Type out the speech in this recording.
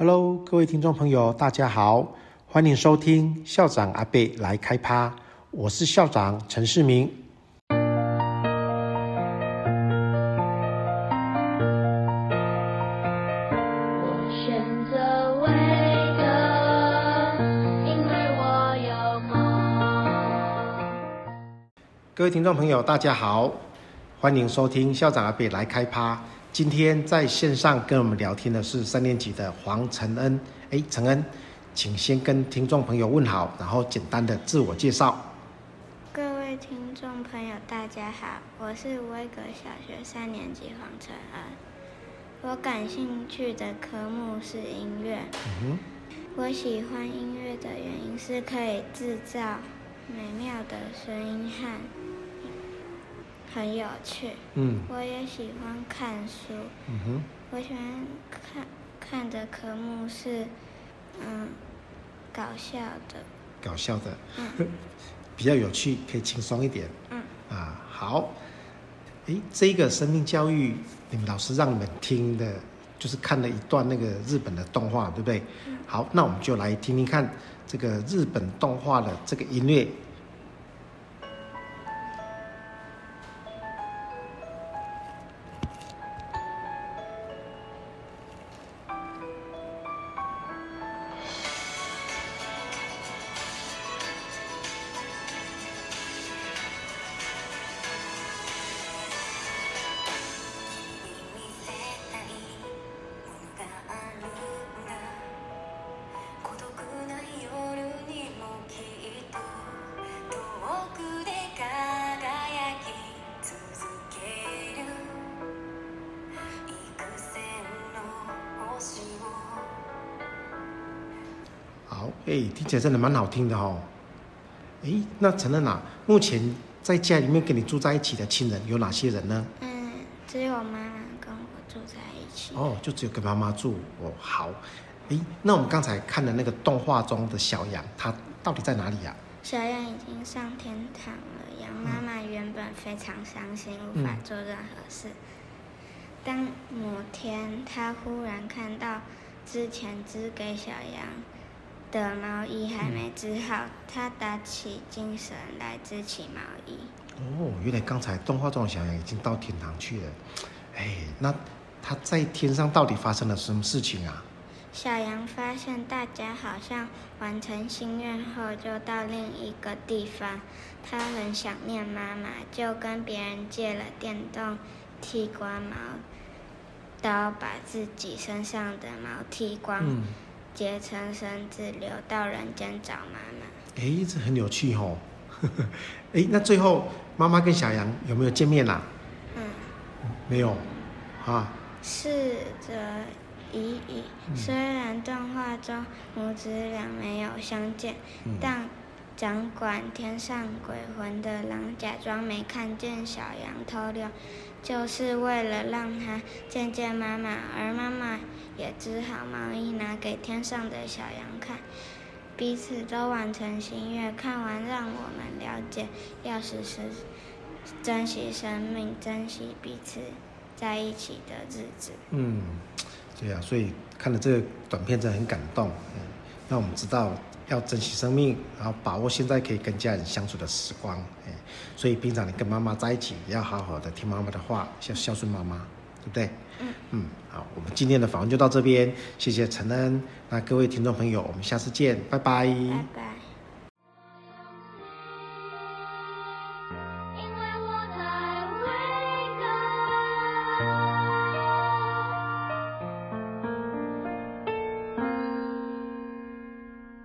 Hello，各位听众朋友，大家好，欢迎收听校长阿贝来开趴，我是校长陈世明。我选择维格，因为我有梦。各位听众朋友，大家好，欢迎收听校长阿贝来开趴。今天在线上跟我们聊天的是三年级的黄承恩。哎，承恩，请先跟听众朋友问好，然后简单的自我介绍。各位听众朋友，大家好，我是威格小学三年级黄承恩。我感兴趣的科目是音乐。嗯哼。我喜欢音乐的原因是可以制造美妙的声音和。很有趣，嗯，我也喜欢看书，嗯哼，我喜欢看看的科目是，嗯，搞笑的，搞笑的，嗯，比较有趣，可以轻松一点，嗯，啊，好，诶，这个生命教育，你们老师让你们听的，就是看了一段那个日本的动画，对不对？嗯，好，那我们就来听听看这个日本动画的这个音乐。好，哎，听起来真的蛮好听的哦。哎，那承恩啊，目前在家里面跟你住在一起的亲人有哪些人呢？嗯，只有妈妈跟我住在一起。哦，就只有跟妈妈住哦。好，哎，那我们刚才看的那个动画中的小羊，它到底在哪里呀？小羊已经上天堂了。羊妈妈原本非常伤心，嗯、无法做任何事。当某天，她忽然看到之前织给小羊的毛衣还没织好，他打起精神来织起毛衣。哦，原来刚才动画中的小羊已经到天堂去了。哎，那他在天上到底发生了什么事情啊？小羊发现大家好像完成心愿后就到另一个地方，他很想念妈妈，就跟别人借了电动剃光毛刀，把自己身上的毛剃光。嗯结成绳子，流到人间找妈妈。哎，这很有趣哦。哎，那最后妈妈跟小羊有没有见面啦、啊？嗯，没有。啊。逝者已矣。虽然动画中母子俩没有相见，嗯、但掌管天上鬼魂的狼假装没看见小羊偷溜。就是为了让他见见妈妈，而妈妈也织好毛衣拿给天上的小羊看，彼此都完成心愿。看完，让我们了解要时时珍惜生命，珍惜彼此在一起的日子。嗯，对啊，所以看了这个短片真的很感动。嗯，那我们知道。要珍惜生命，然后把握现在可以跟家人相处的时光。哎，所以平常你跟妈妈在一起，也要好好的听妈妈的话，孝孝顺妈妈，对不对？嗯嗯，好，我们今天的访问就到这边，谢谢陈恩。那各位听众朋友，我们下次见，拜拜。拜拜。